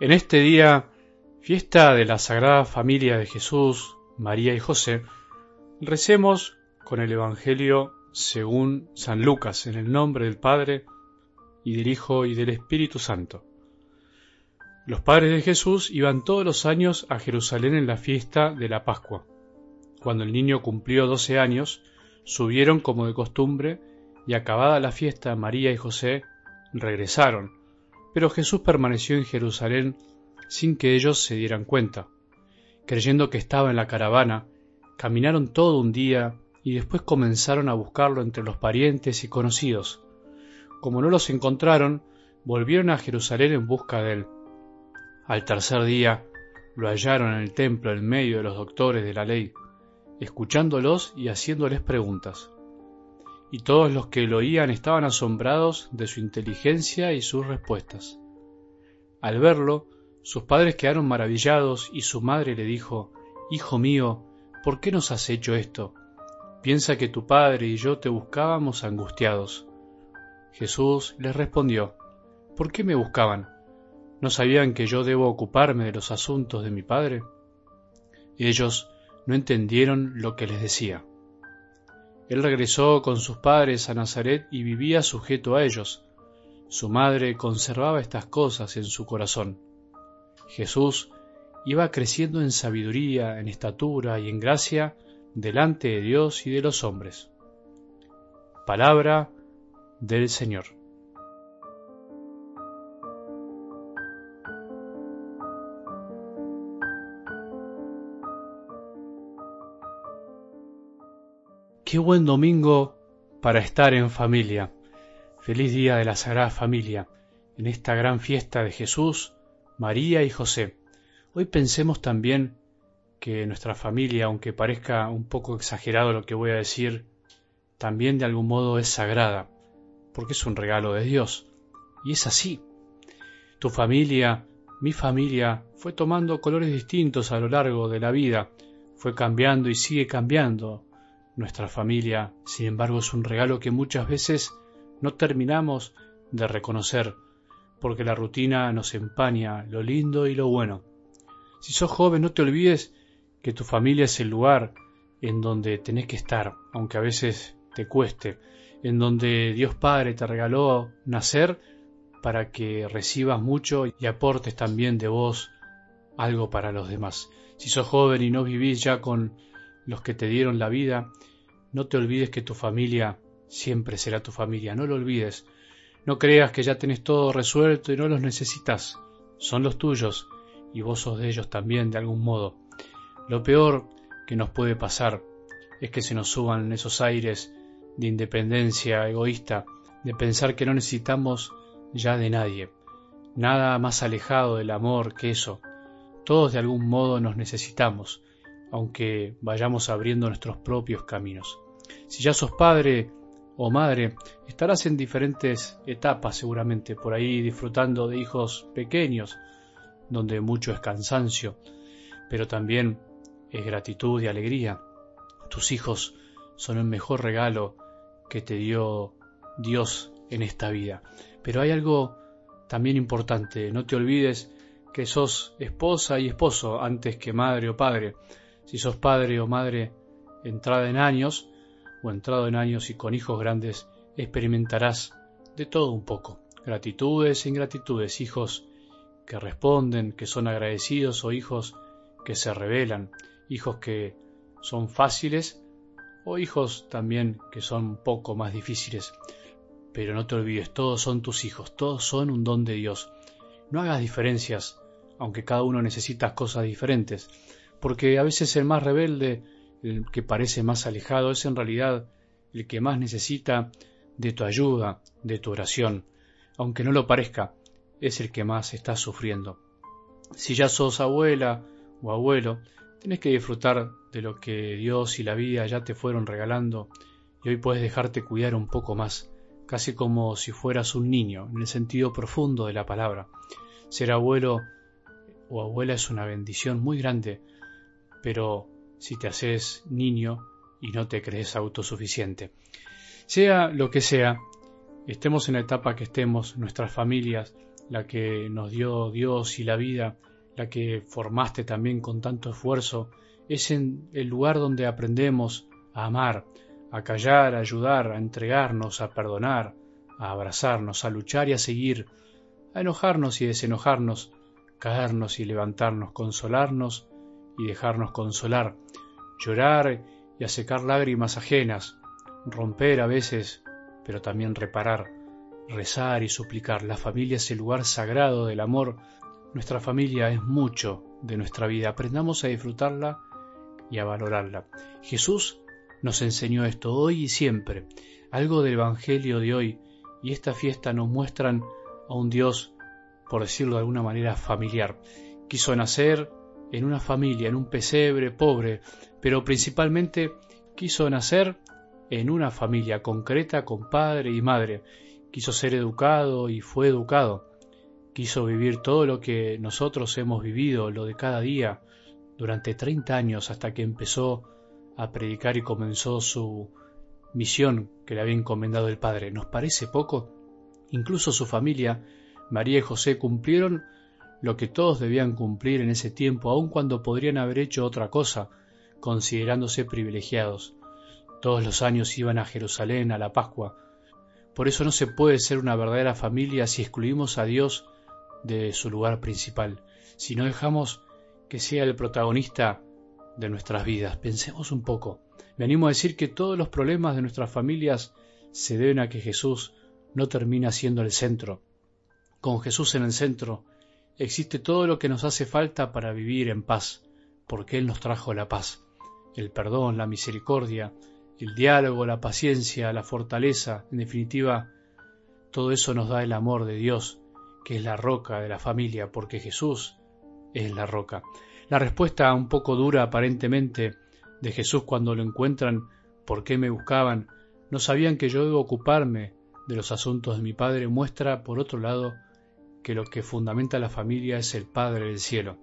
En este día, fiesta de la Sagrada Familia de Jesús, María y José, recemos con el Evangelio según San Lucas, en el nombre del Padre, y del Hijo y del Espíritu Santo. Los padres de Jesús iban todos los años a Jerusalén en la fiesta de la Pascua. Cuando el niño cumplió doce años, subieron como de costumbre, y acabada la fiesta María y José regresaron, pero Jesús permaneció en Jerusalén sin que ellos se dieran cuenta. Creyendo que estaba en la caravana, caminaron todo un día y después comenzaron a buscarlo entre los parientes y conocidos. Como no los encontraron, volvieron a Jerusalén en busca de él. Al tercer día lo hallaron en el templo en medio de los doctores de la ley, escuchándolos y haciéndoles preguntas y todos los que lo oían estaban asombrados de su inteligencia y sus respuestas. Al verlo, sus padres quedaron maravillados y su madre le dijo, Hijo mío, ¿por qué nos has hecho esto? Piensa que tu padre y yo te buscábamos angustiados. Jesús les respondió, ¿por qué me buscaban? ¿No sabían que yo debo ocuparme de los asuntos de mi padre? Ellos no entendieron lo que les decía. Él regresó con sus padres a Nazaret y vivía sujeto a ellos. Su madre conservaba estas cosas en su corazón. Jesús iba creciendo en sabiduría, en estatura y en gracia delante de Dios y de los hombres. Palabra del Señor. Qué buen domingo para estar en familia. Feliz día de la Sagrada Familia, en esta gran fiesta de Jesús, María y José. Hoy pensemos también que nuestra familia, aunque parezca un poco exagerado lo que voy a decir, también de algún modo es sagrada, porque es un regalo de Dios. Y es así. Tu familia, mi familia, fue tomando colores distintos a lo largo de la vida, fue cambiando y sigue cambiando nuestra familia, sin embargo, es un regalo que muchas veces no terminamos de reconocer, porque la rutina nos empaña lo lindo y lo bueno. Si sos joven, no te olvides que tu familia es el lugar en donde tenés que estar, aunque a veces te cueste, en donde Dios Padre te regaló nacer para que recibas mucho y aportes también de vos algo para los demás. Si sos joven y no vivís ya con los que te dieron la vida, no te olvides que tu familia siempre será tu familia, no lo olvides. No creas que ya tenés todo resuelto y no los necesitas. Son los tuyos y vos sos de ellos también de algún modo. Lo peor que nos puede pasar es que se nos suban esos aires de independencia egoísta, de pensar que no necesitamos ya de nadie. Nada más alejado del amor que eso. Todos de algún modo nos necesitamos aunque vayamos abriendo nuestros propios caminos. Si ya sos padre o madre, estarás en diferentes etapas seguramente, por ahí disfrutando de hijos pequeños, donde mucho es cansancio, pero también es gratitud y alegría. Tus hijos son el mejor regalo que te dio Dios en esta vida. Pero hay algo también importante, no te olvides que sos esposa y esposo antes que madre o padre. Si sos padre o madre entrada en años o entrado en años y con hijos grandes, experimentarás de todo un poco. Gratitudes e ingratitudes, hijos que responden, que son agradecidos o hijos que se rebelan, hijos que son fáciles o hijos también que son un poco más difíciles. Pero no te olvides, todos son tus hijos, todos son un don de Dios. No hagas diferencias, aunque cada uno necesita cosas diferentes porque a veces el más rebelde, el que parece más alejado, es en realidad el que más necesita de tu ayuda, de tu oración. Aunque no lo parezca, es el que más está sufriendo. Si ya sos abuela o abuelo, tienes que disfrutar de lo que Dios y la vida ya te fueron regalando y hoy puedes dejarte cuidar un poco más, casi como si fueras un niño, en el sentido profundo de la palabra. Ser abuelo o abuela es una bendición muy grande pero si te haces niño y no te crees autosuficiente. Sea lo que sea, estemos en la etapa que estemos, nuestras familias, la que nos dio Dios y la vida, la que formaste también con tanto esfuerzo, es en el lugar donde aprendemos a amar, a callar, a ayudar, a entregarnos, a perdonar, a abrazarnos, a luchar y a seguir, a enojarnos y desenojarnos, caernos y levantarnos, consolarnos y dejarnos consolar, llorar y a secar lágrimas ajenas, romper a veces, pero también reparar, rezar y suplicar. La familia es el lugar sagrado del amor. Nuestra familia es mucho de nuestra vida. Aprendamos a disfrutarla y a valorarla. Jesús nos enseñó esto hoy y siempre. Algo del Evangelio de hoy y esta fiesta nos muestran a un Dios, por decirlo de alguna manera, familiar. Quiso nacer en una familia, en un pesebre pobre, pero principalmente quiso nacer en una familia concreta con padre y madre. Quiso ser educado y fue educado. Quiso vivir todo lo que nosotros hemos vivido, lo de cada día, durante 30 años hasta que empezó a predicar y comenzó su misión que le había encomendado el Padre. ¿Nos parece poco? Incluso su familia, María y José, cumplieron lo que todos debían cumplir en ese tiempo, aun cuando podrían haber hecho otra cosa, considerándose privilegiados. Todos los años iban a Jerusalén a la Pascua. Por eso no se puede ser una verdadera familia si excluimos a Dios de su lugar principal, si no dejamos que sea el protagonista de nuestras vidas. Pensemos un poco. Me animo a decir que todos los problemas de nuestras familias se deben a que Jesús no termina siendo el centro. Con Jesús en el centro existe todo lo que nos hace falta para vivir en paz, porque Él nos trajo la paz el perdón, la misericordia, el diálogo, la paciencia, la fortaleza, en definitiva, todo eso nos da el amor de Dios, que es la roca de la familia, porque Jesús es la roca. La respuesta un poco dura aparentemente de Jesús cuando lo encuentran, ¿por qué me buscaban? No sabían que yo debo ocuparme de los asuntos de mi Padre, muestra, por otro lado, que lo que fundamenta la familia es el Padre del cielo.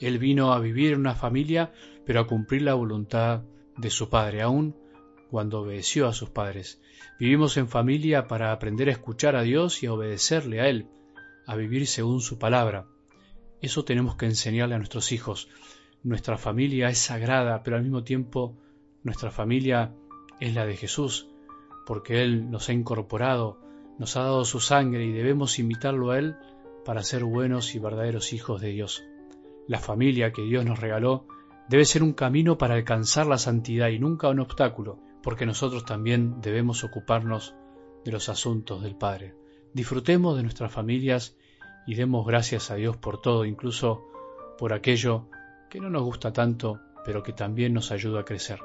Él vino a vivir en una familia, pero a cumplir la voluntad de su Padre, aun cuando obedeció a sus padres. Vivimos en familia para aprender a escuchar a Dios y a obedecerle a Él, a vivir según su palabra. Eso tenemos que enseñarle a nuestros hijos. Nuestra familia es sagrada, pero al mismo tiempo nuestra familia es la de Jesús, porque Él nos ha incorporado, nos ha dado su sangre y debemos imitarlo a Él para ser buenos y verdaderos hijos de Dios. La familia que Dios nos regaló debe ser un camino para alcanzar la santidad y nunca un obstáculo, porque nosotros también debemos ocuparnos de los asuntos del Padre. Disfrutemos de nuestras familias y demos gracias a Dios por todo, incluso por aquello que no nos gusta tanto, pero que también nos ayuda a crecer.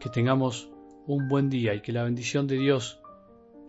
Que tengamos un buen día y que la bendición de Dios,